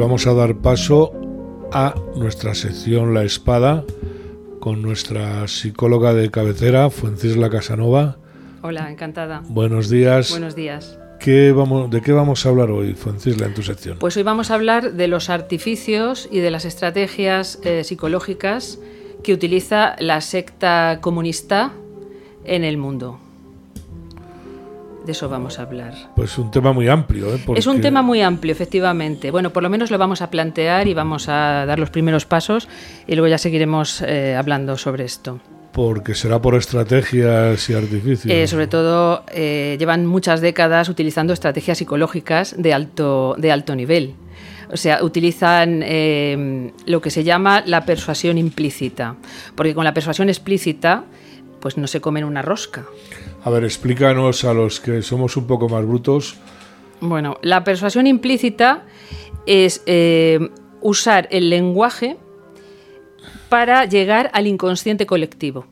vamos a dar paso a nuestra sección La Espada con nuestra psicóloga de cabecera, Fuencisla Casanova. Hola, encantada. Buenos días. Buenos días. ¿Qué vamos, ¿De qué vamos a hablar hoy, Fuencisla, en tu sección? Pues hoy vamos a hablar de los artificios y de las estrategias eh, psicológicas que utiliza la secta comunista en el mundo de eso vamos a hablar. Pues un tema muy amplio. ¿eh? Es un tema muy amplio, efectivamente. Bueno, por lo menos lo vamos a plantear y vamos a dar los primeros pasos y luego ya seguiremos eh, hablando sobre esto. Porque será por estrategias y artificios. Eh, sobre todo, llevan muchas décadas utilizando estrategias psicológicas de alto, de alto nivel. O sea, utilizan lo que se llama la persuasión implícita. Porque con la persuasión explícita, pues no se comen una rosca. A ver, explícanos a los que somos un poco más brutos. Bueno, la persuasión implícita es eh, usar el lenguaje para llegar al inconsciente colectivo.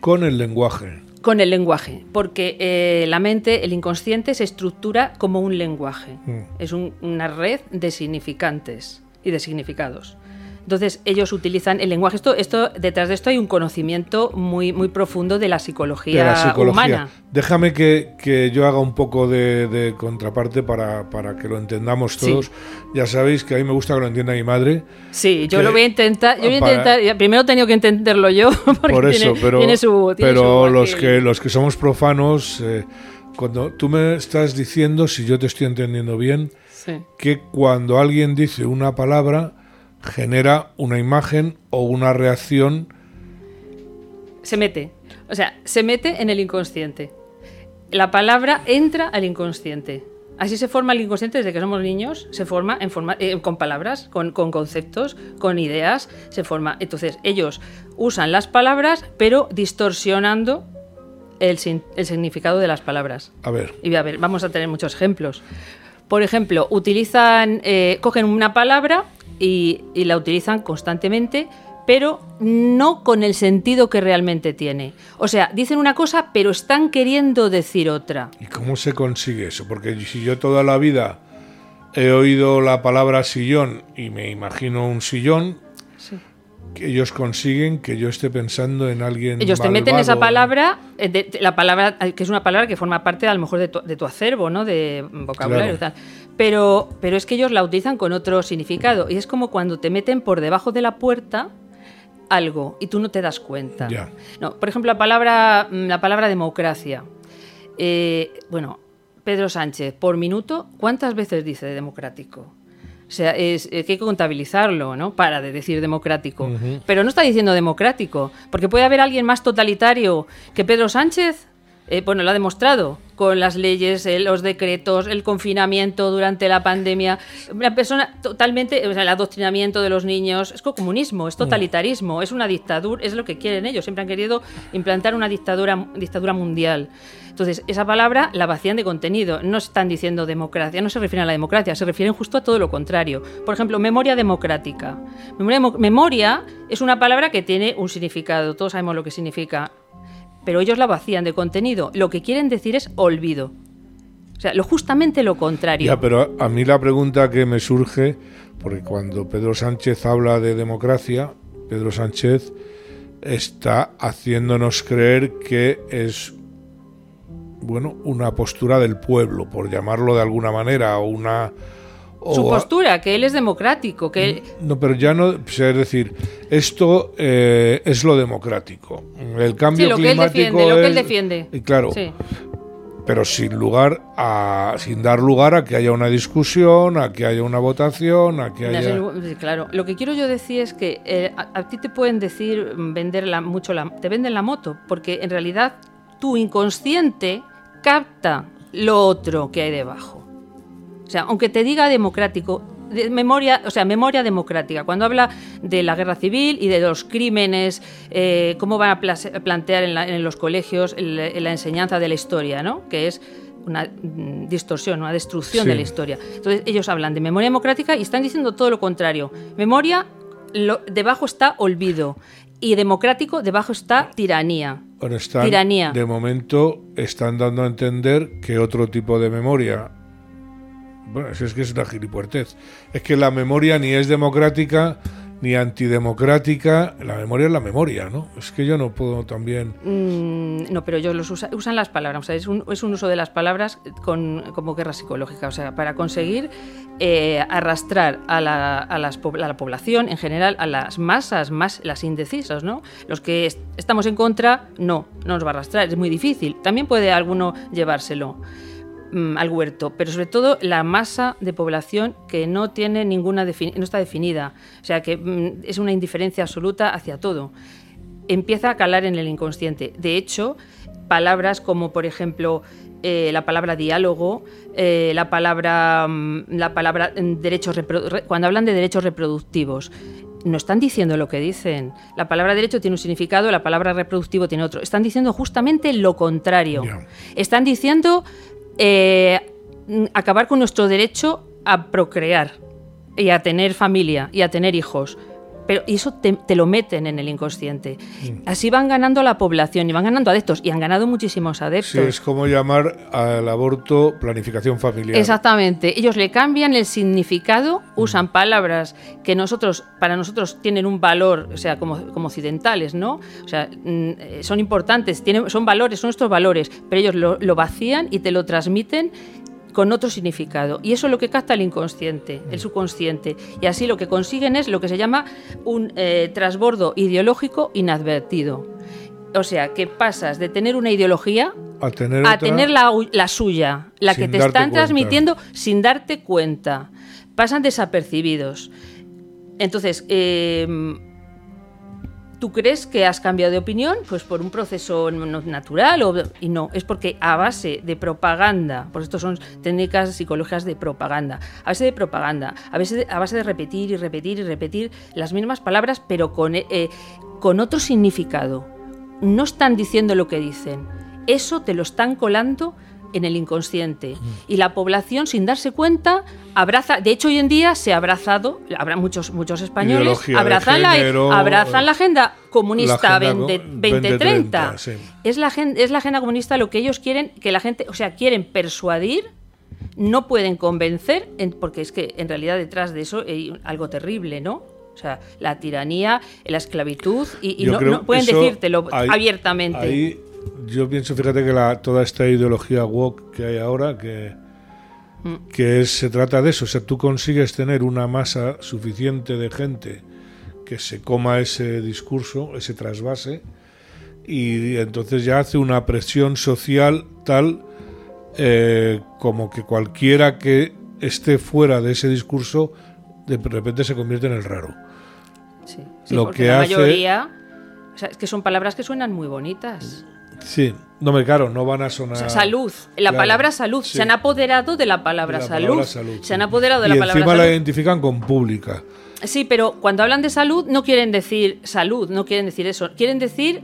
Con el lenguaje. Con el lenguaje, porque eh, la mente, el inconsciente, se estructura como un lenguaje. Mm. Es una red de significantes y de significados. Entonces ellos utilizan el lenguaje. Esto, esto, detrás de esto hay un conocimiento muy, muy profundo de la psicología, humana. Déjame que, yo haga un poco de, contraparte para, que lo entendamos todos. Ya sabéis que a mí me gusta que lo entienda mi madre. Sí, yo lo voy a intentar. Yo voy a intentar primero he tenido que entenderlo yo. Por eso, pero, pero los, que, los que somos profanos, eh, cuando tú me estás diciendo, si yo te estoy entendiendo bien, que cuando alguien dice una palabra genera una imagen o una reacción. Se mete. O sea, se mete en el inconsciente. La palabra entra al inconsciente. Así se forma el inconsciente desde que somos niños, se forma, en forma eh, con palabras, con, conceptos, con ideas, se forma. Entonces, ellos usan las palabras, pero distorsionando el, significado de las palabras. A ver. Y a ver, vamos a tener muchos ejemplos. Por ejemplo, utilizan, eh, cogen una palabra y, la utilizan constantemente, pero no con el sentido que realmente tiene. O sea, dicen una cosa, pero están queriendo decir otra. ¿Y cómo se consigue eso? Porque si yo toda la vida he oído la palabra sillón y me imagino un sillón, que ellos consiguen que yo esté pensando en alguien. Ellos te meten esa palabra, eh, la palabra que es una palabra que forma parte a lo mejor de tu, acervo, ¿no? De vocabulario y tal. Pero, pero es que ellos la utilizan con otro significado. Y es como cuando te meten por debajo de la puerta algo y tú no te das cuenta. No, por ejemplo, la palabra, mm, la palabra democracia. Eh, bueno, Pedro Sánchez, por minuto, ¿cuántas veces dice democrático? O sea, es, que hay que contabilizarlo, ¿no? Para de decir democrático. Pero no está diciendo democrático, porque puede haber alguien más totalitario que Pedro Sánchez. Eh, bueno, lo ha demostrado con las leyes, eh, los decretos, el confinamiento durante la pandemia. Una persona totalmente, o sea, el adoctrinamiento de los niños. Es comunismo, es totalitarismo, es una dictadura, es lo que quieren ellos. Siempre han querido implantar una dictadura, dictadura mundial. Entonces, esa palabra la vacían de contenido. No están diciendo democracia, no se refieren a la democracia, se refieren justo a todo lo contrario. Por ejemplo, memoria democrática. Memoria, memoria es una palabra que tiene un significado, todos sabemos lo que significa pero ellos la vacían de contenido. Lo que quieren decir es olvido. O sea, lo justamente lo contrario. Ya, pero a mí la pregunta que me surge, porque cuando Pedro Sánchez habla de democracia, Pedro Sánchez está haciéndonos creer que es bueno, una postura del pueblo, por llamarlo de alguna manera, o una su postura, que él es democrático. que No, pero ya no, es decir, esto eh, es lo democrático. El cambio sí, lo climático que él defiende, lo que él defiende. Y claro, pero sin lugar a, sin dar lugar a que haya una discusión, a que haya una votación, a que haya. claro, lo que quiero yo decir es que eh, a, ti te pueden decir vender mucho la, te venden la moto, porque en realidad tu inconsciente capta lo otro que hay debajo. O sea, aunque te diga democrático, memoria, o sea, memoria democrática. Cuando habla de la guerra civil y de los crímenes, eh, cómo van a plantear en, los colegios la enseñanza de la historia, ¿no? Que es una mm, distorsión, una destrucción de la historia. Entonces ellos hablan de memoria democrática y están diciendo todo lo contrario. Memoria, debajo está olvido y democrático, debajo está tiranía. tiranía. De momento están dando a entender que otro tipo de memoria Bueno, es que es una gilipuertez. Es que la memoria ni es democrática ni antidemocrática. La memoria es la memoria, ¿no? Es que yo no puedo también. Mm, no, pero ellos los usan las palabras. O sea, es, un, es, un, uso de las palabras con, como guerra psicológica. O sea, para conseguir eh, arrastrar a la, a, las, a la, población en general, a las masas, más las indecisas, ¿no? Los que est estamos en contra, no, no nos va a arrastrar. Es muy difícil. También puede alguno llevárselo. Mm, al huerto, pero sobre todo la masa de población que no tiene ninguna no está definida, o sea que mm, es una indiferencia absoluta hacia todo. Empieza a calar en el inconsciente. De hecho, palabras como por ejemplo eh, la palabra diálogo, eh, la palabra, mm, la palabra derechos cuando hablan de derechos reproductivos, no están diciendo lo que dicen. La palabra derecho tiene un significado, la palabra reproductivo tiene otro. Están diciendo justamente lo contrario. Están diciendo eh, acabar con nuestro derecho a procrear y a tener familia y a tener hijos. Pero eso te, lo meten en el inconsciente. Mm. Así van ganando la población y van ganando adeptos. Y han ganado muchísimos adeptos. Sí, es como llamar al aborto planificación familiar. Exactamente. Ellos le cambian el significado, usan mm. palabras que nosotros, para nosotros tienen un valor, o sea, como, como occidentales, ¿no? O sea, mm, son importantes, tienen, son valores, son nuestros valores, pero ellos lo, lo vacían y te lo transmiten con otro significado. Y eso es lo que capta el inconsciente, el subconsciente. Y así lo que consiguen es lo que se llama un eh, trasbordo ideológico inadvertido. O sea, que pasas de tener una ideología a tener, la, suya, la que te están transmitiendo sin darte cuenta. Pasan desapercibidos. Entonces, eh, ¿Tú crees que has cambiado de opinión? Pues por un proceso natural o, y no, es porque a base de propaganda, pues esto son técnicas psicológicas de propaganda, a base de propaganda, a base de, a base de repetir y repetir y repetir las mismas palabras pero con, eh, con otro significado. No están diciendo lo que dicen, eso te lo están colando en el inconsciente. Y la población, sin darse cuenta, abraza. De hecho, hoy en día se ha abrazado, habrá muchos, muchos españoles, abrazan, la, abrazan la agenda comunista 2030. es, la, es la agenda comunista lo que ellos quieren, que la gente, o sea, quieren persuadir no pueden convencer, porque es que en realidad detrás de eso hay algo terrible, ¿no? O sea, la tiranía, la esclavitud, y, no, pueden decírtelo abiertamente yo pienso, fíjate que la, toda esta ideología woke que hay ahora, que, mm. que se trata de eso, o sea, tú consigues tener una masa suficiente de gente que se coma ese discurso, ese trasvase, y entonces ya hace una presión social tal eh, como que cualquiera que esté fuera de ese discurso de repente se convierte en el raro. Sí, Lo que la mayoría, o sea, es que son palabras que suenan muy bonitas. Sí, no me claro, no van a sonar. salud, la palabra salud. Se han apoderado de la palabra, salud. Se han apoderado de la palabra encima la identifican con pública. Sí, pero cuando hablan de salud no quieren decir salud, no quieren decir eso. Quieren decir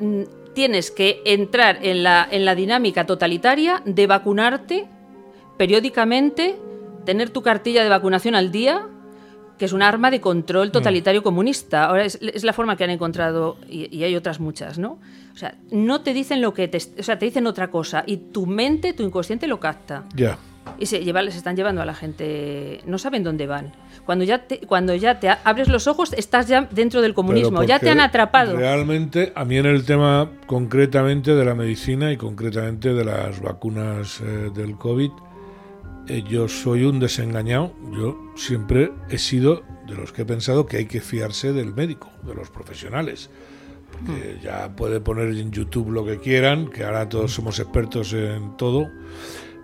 mm, tienes que entrar en la, en la dinámica totalitaria de vacunarte periódicamente, tener tu cartilla de vacunación al día que es un arma de control totalitario comunista. Ahora es, la forma que han encontrado, y, hay otras muchas, ¿no? O sea, no te dicen lo que te... O sea, te dicen otra cosa, y tu mente, tu inconsciente lo capta. Ya. Y se, lleva, se están llevando a la gente... No saben dónde van. Cuando ya te, cuando ya te abres los ojos, estás ya dentro del comunismo, ya te han atrapado. Realmente, a mí en el tema concretamente de la medicina y concretamente de las vacunas eh, del COVID, eh, yo soy un desengañado. Yo siempre he sido de los que he pensado que hay que fiarse del médico, de los profesionales. Porque hmm. ya puede poner en YouTube lo que quieran, que ahora todos somos expertos en todo,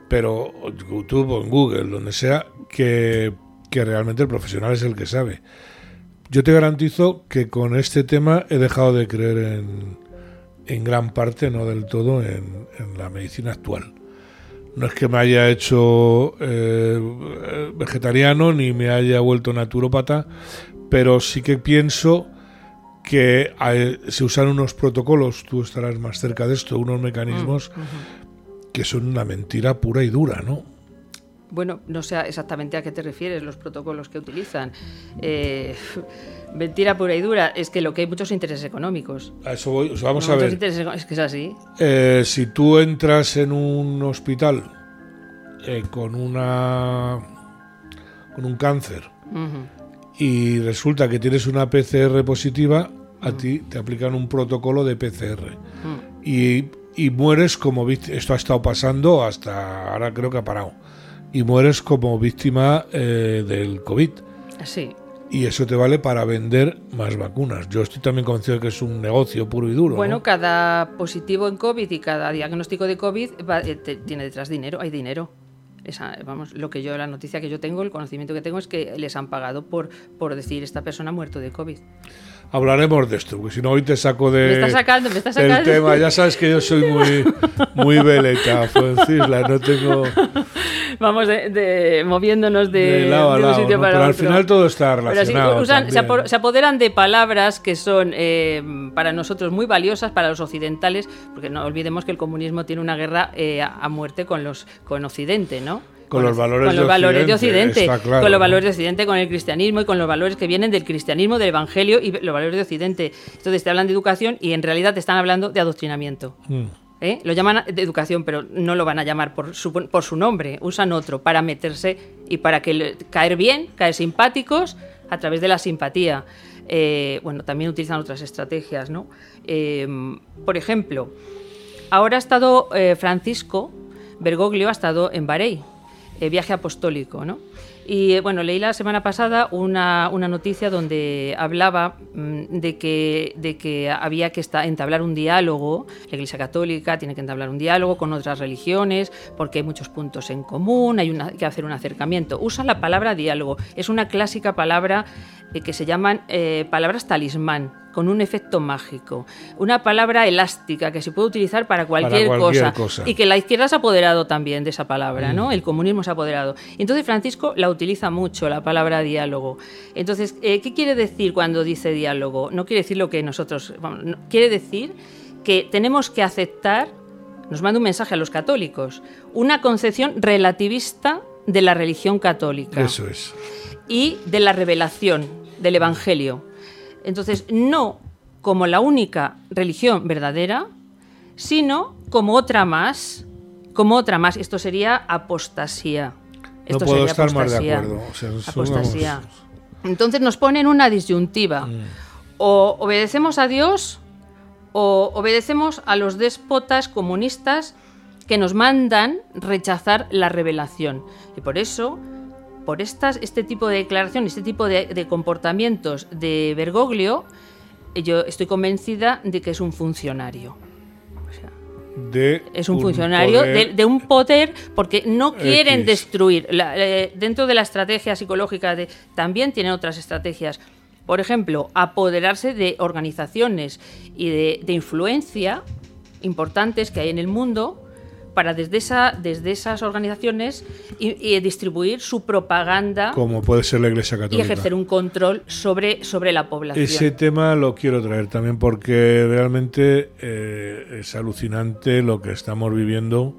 pero YouTube o en Google, donde sea, que, que realmente el profesional es el que sabe. Yo te garantizo que con este tema he dejado de creer en, en gran parte, no del todo, en la medicina actual no es que me haya hecho eh, vegetariano ni me haya vuelto naturópata, pero sí que pienso que se usan unos protocolos, tú estarás más cerca de esto, unos mecanismos mm, que son una mentira pura y dura, ¿no? Bueno, no sé exactamente a qué te refieres, los protocolos que utilizan. Eh, mentira pura y dura, es que lo que hay muchos intereses económicos. A eso voy, vamos a ver. Es que es así. Eh, si tú entras en un hospital eh, con una con un cáncer y resulta que tienes una PCR positiva, a ti te aplican un protocolo de PCR. y, y, mueres como. Esto ha estado pasando hasta ahora creo que ha parado. Y mueres como víctima eh, del COVID. Sí. Y eso te vale para vender más vacunas. Yo estoy también convencido de que es un negocio puro y duro. Bueno, cada positivo en COVID y cada diagnóstico de COVID eh, tiene detrás dinero, hay dinero vamos, lo que yo, la noticia que yo tengo, el conocimiento que tengo es que les han pagado por, por decir esta persona ha muerto de COVID. Hablaremos de esto, porque si no hoy te saco de me está sacando, me está sacando. el tema. Ya sabes que yo soy muy, muy veleta, Francisla, no tengo vamos de, moviéndonos de, un sitio para pero al final todo está relacionado. se, apoderan de palabras que son eh, para nosotros muy valiosas, para los occidentales, porque no olvidemos que el comunismo tiene una guerra eh, a muerte con, los, con Occidente, ¿no? Con, los valores, con los de, valores Occidente, de Occidente, con los valores de Occidente, con el cristianismo y con los valores que vienen del cristianismo, del evangelio y los valores de Occidente. Entonces te hablan de educación y en realidad te están hablando de adoctrinamiento. Mm. ¿Eh? Lo llaman de educación, pero no lo van a llamar por su, nombre, usan otro para meterse y para que caer bien, caer simpáticos a través de la simpatía. Eh, bueno, también utilizan otras estrategias, ¿no? Eh, por ejemplo, ahora ha estado Francisco Bergoglio, ha estado en Bahrein, viaje apostólico, ¿no? Y bueno, leí la semana pasada una, una noticia donde hablaba mm, de, que, de que había que entablar un diálogo, la Iglesia Católica tiene que entablar un diálogo con otras religiones porque hay muchos puntos en común, hay que hacer un acercamiento. Usa la palabra diálogo, es una clásica palabra eh, que se llaman eh, palabras talismán, con un efecto mágico. Una palabra elástica que se puede utilizar para cualquier, cosa, Y que la izquierda se ha apoderado también de esa palabra, ¿no? Mm. El comunismo se ha apoderado. Entonces Francisco la utiliza mucho, la palabra diálogo. Entonces, eh, ¿qué quiere decir cuando dice diálogo? No quiere decir lo que nosotros... quiere decir que tenemos que aceptar, nos manda un mensaje a los católicos, una concepción relativista de la religión católica. Eso es. Y de la revelación del Evangelio. Entonces, no como la única religión verdadera, sino como otra más, como otra más. Esto sería apostasía. Esto no puedo estar más de acuerdo. apostasía. Entonces nos ponen una disyuntiva. Mm. O obedecemos a Dios o obedecemos a los déspotas comunistas que nos mandan rechazar la revelación. Y por eso por estas, este tipo de declaraciones, este tipo de, comportamientos de Bergoglio, yo estoy convencida de que es un funcionario. es un, funcionario de, un poder porque no quieren destruir. Eh, dentro de la estrategia psicológica de, también tienen otras estrategias. Por ejemplo, apoderarse de organizaciones y de influencia importantes que hay en el mundo para desde, esa, desde esas organizaciones y, distribuir su propaganda. Como puede ser la Iglesia Católica. Y ejercer un control sobre, sobre la población. Ese tema lo quiero traer también porque realmente eh, es alucinante lo que estamos viviendo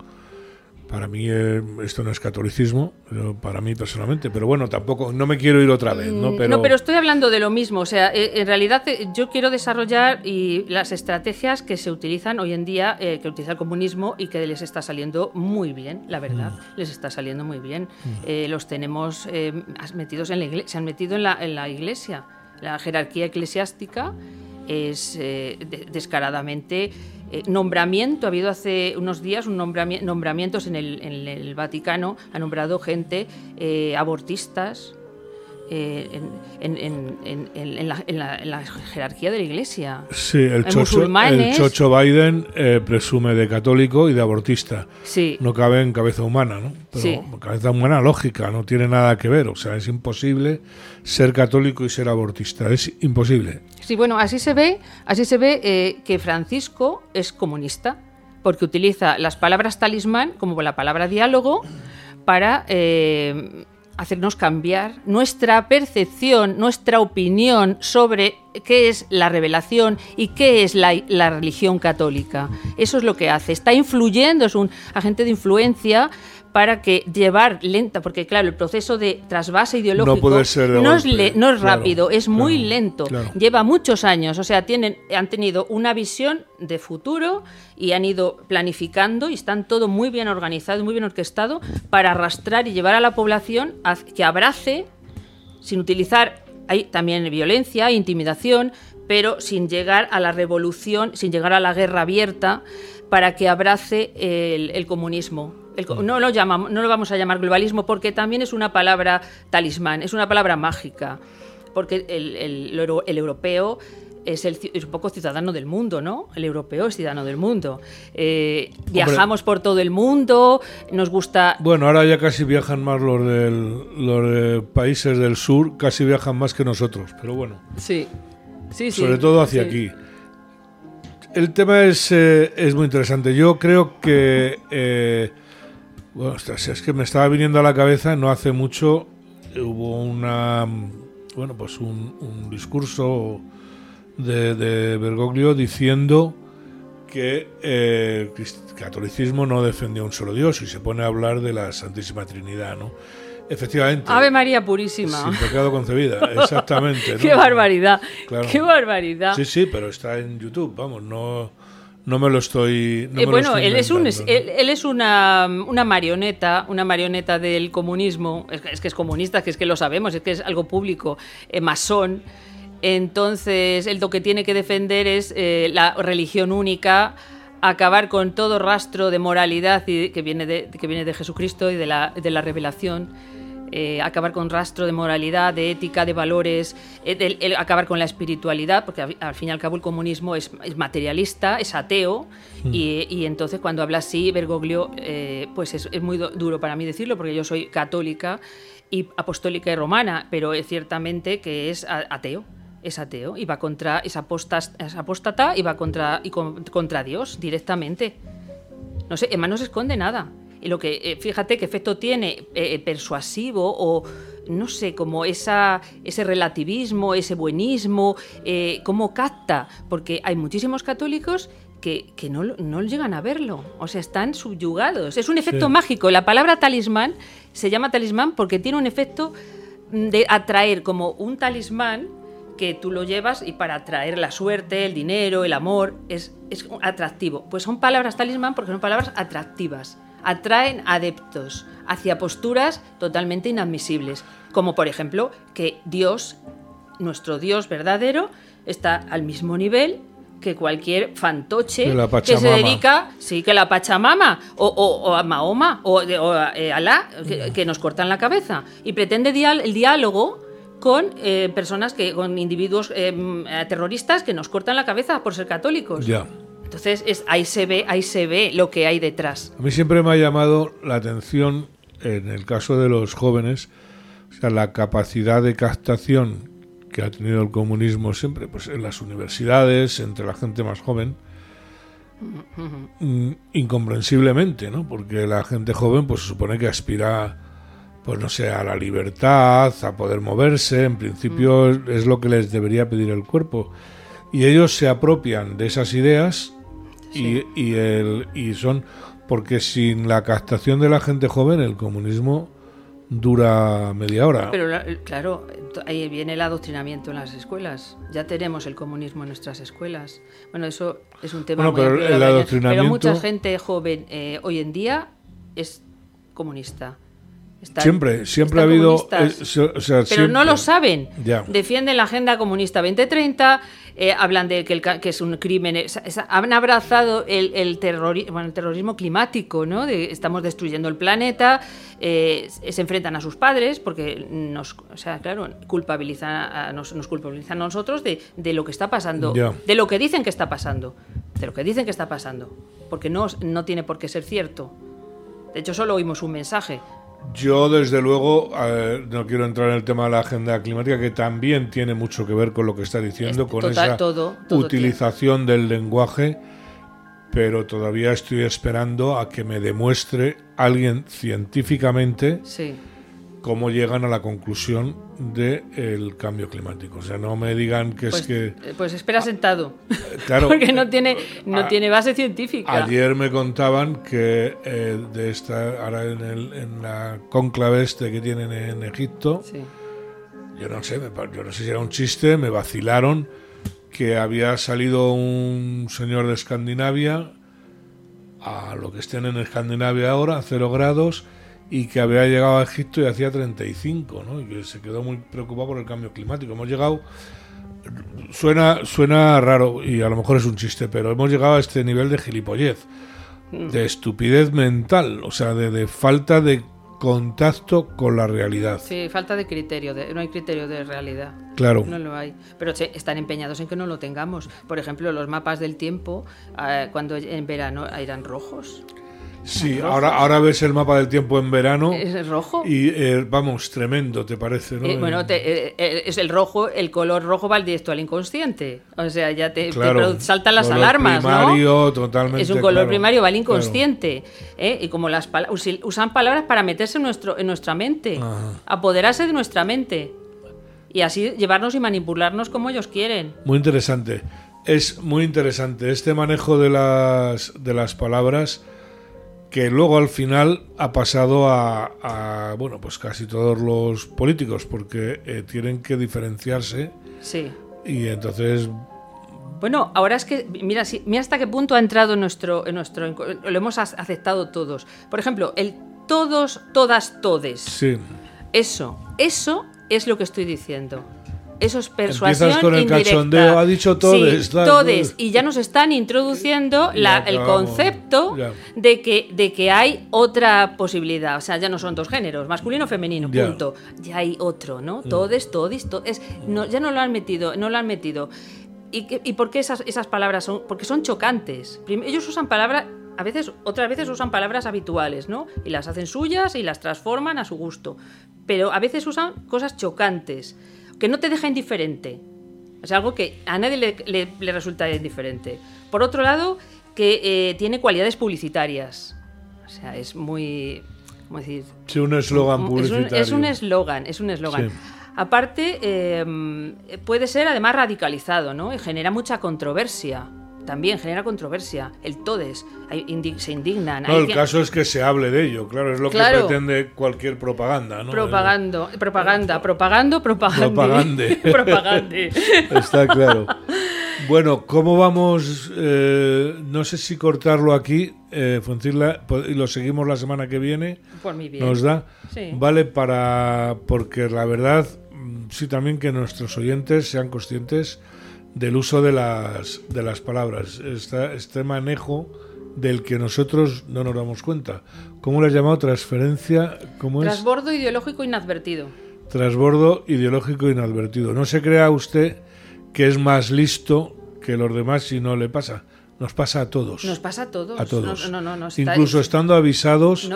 para mí eh, esto no es catolicismo, para mí personalmente, pero bueno, tampoco, no me quiero ir otra vez, ¿no? Mm, pero, no, pero estoy hablando de lo mismo, o sea, eh, en realidad eh, yo quiero desarrollar y las estrategias que se utilizan hoy en día, que utiliza el comunismo y que les está saliendo muy bien, la verdad, mm. les está saliendo muy bien. Mm. los tenemos metidos en la iglesia, se han metido en la, en la iglesia, la jerarquía eclesiástica es descaradamente eh, nombramiento, ha habido hace unos días un nombramientos en el, en el Vaticano, ha nombrado gente, eh, abortistas, eh, en, la, jerarquía de la Iglesia. Sí, el, chocho, el chocho, Biden presume de católico y de abortista. Sí. No cabe en cabeza humana, ¿no? Pero cabeza humana lógica, no tiene nada que ver. O sea, es imposible ser católico y ser abortista. Es imposible. Sí, bueno, así se ve, así se ve eh, que Francisco es comunista, porque utiliza las palabras talismán como la palabra diálogo para eh, hacernos cambiar nuestra percepción, nuestra opinión sobre qué es la revelación y qué es la, la, religión católica. Eso es lo que hace. Está influyendo, es un agente de influencia para que llevar lenta, porque claro, el proceso de trasvase ideológico no, ser no, es, no es rápido, es muy lento, lleva muchos años, o sea, tienen, han tenido una visión de futuro y han ido planificando y están todo muy bien organizado, muy bien orquestado para arrastrar y llevar a la población a que abrace, sin utilizar hay también violencia, intimidación, pero sin llegar a la revolución, sin llegar a la guerra abierta, para que abrace el, comunismo. Mm. no, lo llamamos, no lo vamos a llamar globalismo porque también es una palabra talismán, es una palabra mágica, porque el, europeo es, el, un poco ciudadano del mundo, ¿no? El europeo es ciudadano del mundo. Eh, viajamos por todo el mundo, nos gusta... Bueno, ahora ya casi viajan más los, los países del sur, casi viajan más que nosotros, pero bueno. Sí, sí, sí. Sobre todo hacia aquí. El tema es, eh, es muy interesante. Yo creo que... Eh, bueno, es que me estaba viniendo a la cabeza, no hace mucho hubo una... Bueno, pues un, discurso de, de, Bergoglio diciendo que eh, el catolicismo no defendía un solo Dios y se pone a hablar de la Santísima Trinidad, ¿no? Efectivamente. Ave María Purísima. Sin pecado concebida, exactamente. Qué barbaridad. Qué barbaridad. Sí, sí, pero está en YouTube, vamos, no, no me lo estoy. Eh, bueno, él es, un, él, es una, una, marioneta, una marioneta del comunismo. Es, que es comunista, que es que lo sabemos, es que es algo público, eh, masón. Entonces, él lo que tiene que defender es eh, la religión única acabar con todo rastro de moralidad que viene de, que viene de Jesucristo y de la, de la revelación eh, acabar con rastro de moralidad, de ética, de valores, eh, acabar con la espiritualidad, porque al, fin y al cabo el comunismo es, materialista, es ateo, mm. y, entonces cuando habla así, Bergoglio, eh, pues es, muy duro para mí decirlo, porque yo soy católica y apostólica y romana, pero es ciertamente que es ateo es ateo y va contra es, apóstata y va contra y contra Dios directamente. No sé, Emma no se esconde nada. Y lo que, eh, fíjate qué efecto tiene eh, persuasivo o no sé, como esa, ese relativismo, ese buenismo, eh, cómo capta, porque hay muchísimos católicos que, no, no, llegan a verlo, o sea, están subyugados. Es un efecto mágico. La palabra talismán se llama talismán porque tiene un efecto de atraer como un talismán que tú lo llevas y para atraer la suerte, el dinero, el amor, es, es atractivo. Pues son palabras talismán porque son palabras atractivas atraen adeptos hacia posturas totalmente inadmisibles, como por ejemplo que Dios, nuestro Dios verdadero, está al mismo nivel que cualquier fantoche que se dedica, sí, que la Pachamama, o, a Mahoma, o, a eh, Alá, que, nos cortan la cabeza. Y pretende el diálogo con eh, personas que, con individuos eh, terroristas que nos cortan la cabeza por ser católicos. Ya. Entonces es, ahí se ve, ahí se ve lo que hay detrás. A mí siempre me ha llamado la atención en el caso de los jóvenes, o sea, la capacidad de captación que ha tenido el comunismo siempre, pues en las universidades, entre la gente más joven, mm, incomprensiblemente, ¿no? Porque la gente joven, pues se supone que aspira, pues no sé, a la libertad, a poder moverse, en principio mm. es lo que les debería pedir el cuerpo. Y ellos se apropian de esas ideas y, el, y son porque sin la captación de la gente joven el comunismo dura media hora. Pero claro, ahí viene el adoctrinamiento en las escuelas. Ya tenemos el comunismo en nuestras escuelas. Bueno, eso es un tema muy pero, el adoctrinamiento... pero mucha gente joven eh, hoy en día es comunista. Siempre, siempre ha habido. Eh, pero no lo saben. Defienden la Agenda Comunista 2030, eh, hablan de que, que, es un crimen. han abrazado el, el, bueno, el, terrorismo climático, ¿no? De, estamos destruyendo el planeta, eh, se enfrentan a sus padres porque nos, o sea, claro, culpabilizan a, nos, culpabilizan a nosotros de, de, lo que está pasando, de lo que dicen que está pasando, de lo que dicen que está pasando, porque no, no tiene por qué ser cierto. De hecho, solo oímos un mensaje. Yo, desde luego, no quiero entrar en el tema de la agenda climática, que también tiene mucho que ver con lo que está diciendo, con esa utilización del lenguaje, pero todavía estoy esperando a que me demuestre alguien científicamente cómo llegan a la conclusión del cambio climático. O sea, no me digan que pues, es que... Eh, pues espera sentado. Claro. Porque no tiene, no tiene base científica. Ayer me contaban que eh, de esta, ahora en, el, en la conclave este que tienen en Egipto, yo no sé, yo no sé si era un chiste, me vacilaron que había salido un señor de Escandinavia a lo que estén en Escandinavia ahora, a cero grados, y que había llegado a Egipto y hacía 35, ¿no? Y que se quedó muy preocupado por el cambio climático. Hemos llegado, suena, suena raro y a lo mejor es un chiste, pero hemos llegado a este nivel de gilipollez, mm. de estupidez mental, o sea, de, de falta de contacto con la realidad. Sí, falta de criterio, no hay criterio de realidad. Claro. No lo hay. Pero están empeñados en que no lo tengamos. Por ejemplo, los mapas del tiempo, eh, cuando en verano eran rojos. Sí, ahora, ahora ves el mapa del tiempo en verano. ¿Es rojo? Y eh, vamos, tremendo, ¿te parece? ¿no? Eh, bueno, eh, es el rojo, el color rojo va directo al inconsciente. O sea, ya te, saltan las alarmas. Primario, totalmente. Es un color primario, va al inconsciente. Y como las usan palabras para meterse en, nuestro, en nuestra mente, apoderarse de nuestra mente. Y así llevarnos y manipularnos como ellos quieren. Muy interesante. Es muy interesante este manejo de las, de las palabras que luego al final ha pasado a, bueno, pues casi todos los políticos, porque eh, tienen que diferenciarse. Sí. Y entonces... Bueno, ahora es que, mira, mira hasta qué punto ha entrado en nuestro, en nuestro... Lo hemos aceptado todos. Por ejemplo, el todos, todas, todes. Sí. Eso, eso es lo que estoy diciendo. Eso es persuasión Empiezas con el cachondeo, ha dicho todes. todes. Y ya nos están introduciendo el concepto de que, de que hay otra posibilidad. O sea, ya no son dos géneros, masculino o femenino, punto. Ya hay otro, ¿no? Mm. Todes, todis, todes. No, ya no lo han metido, no lo han metido. ¿Y, y por qué esas, esas palabras son? Porque son chocantes. Ellos usan palabras a veces, otras veces usan palabras habituales, ¿no? Y las hacen suyas y las transforman a su gusto. Pero a veces usan cosas chocantes que no te deja indiferente. Es algo que a nadie le, resulta indiferente. Por otro lado, que eh, tiene cualidades publicitarias. O sea, es muy... ¿Cómo decir? Sí, un eslogan publicitario. Es un eslogan, es un eslogan. Aparte, eh, puede ser además radicalizado, ¿no? Y genera mucha controversia también genera controversia. El todes, se indignan. No, el caso es que se hable de ello, claro, es lo que pretende cualquier propaganda. ¿no? Propagando, propaganda, propagando, propaganda. Propagande. Está claro. Bueno, ¿cómo vamos? Eh, no sé si cortarlo aquí, eh, y lo seguimos la semana que viene. Por mi bien. Nos da. Vale para. Porque la verdad, mm, sí, también que nuestros oyentes sean conscientes del uso de las, de las palabras, este manejo del que nosotros no nos damos cuenta. ¿Cómo lo has llamado? Transferencia. ¿cómo Transbordo ideológico inadvertido. Transbordo ideológico inadvertido. No se crea usted que es más listo que los demás si no le pasa. Nos pasa a todos. Nos pasa a todos. A todos. No, no, no, Incluso estando avisados,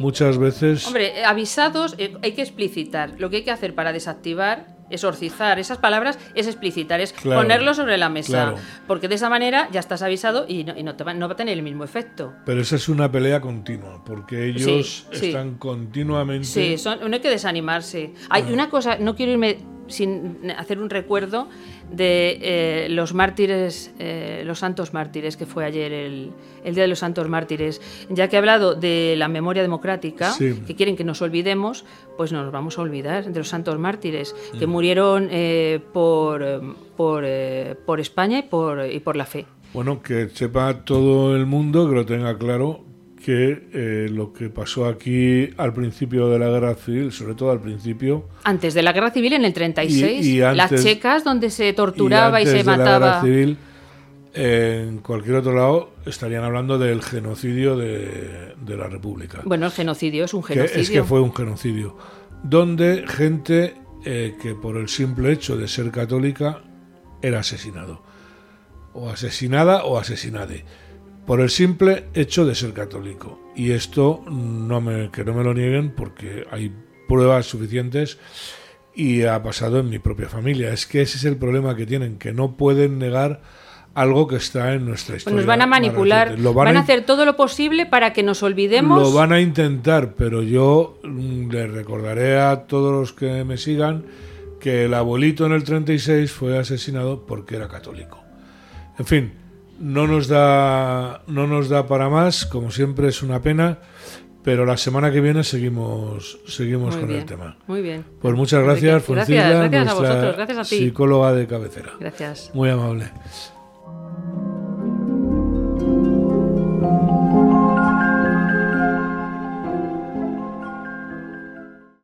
muchas veces. Hombre, avisados eh, hay que explicitar. Lo que hay que hacer para desactivar exorcizar esas palabras es explicitar, es ponerlo sobre la mesa. Porque de esa manera ya estás avisado y, no, te va, no, va, a tener el mismo efecto. Pero esa es una pelea continua, porque ellos están continuamente. Sí, no hay que desanimarse. Hay una cosa, no quiero irme sin hacer un recuerdo de eh, los mártires, eh, los santos mártires, que fue ayer el, Día de los Santos Mártires. Ya que he hablado de la memoria democrática, que quieren que nos olvidemos, pues nos vamos a olvidar de los santos mártires, que mm. murieron eh, por, por, por España y por, y por la fe. Bueno, que sepa todo el mundo, que lo tenga claro, que eh, lo que pasó aquí al principio de la guerra civil, sobre todo al principio. Antes de la guerra civil, en el 36, y, las checas donde se torturaba y, se mataba. La guerra civil, en cualquier otro lado estarían hablando del genocidio de, la República. Bueno, el genocidio es un genocidio. es que fue un genocidio. Donde gente eh, que por el simple hecho de ser católica era asesinado. O asesinada o asesinade por el simple hecho de ser católico. Y esto no me, que no me lo nieguen porque hay pruebas suficientes y ha pasado en mi propia familia. Es que ese es el problema que tienen, que no pueden negar algo que está en nuestra historia. Pues nos van a manipular, van, a, hacer todo lo posible para que nos olvidemos. Lo van a intentar, pero yo mm, les recordaré a todos los que me sigan que el abuelito en el 36 fue asesinado porque era católico. En fin, no nos da no nos da para más, como siempre es una pena. Pero la semana que viene seguimos seguimos con el tema. Muy bien. Pues muchas gracias, Gracias, gracias a vosotros, gracias a ti. Psicóloga de cabecera. Gracias. Muy amable.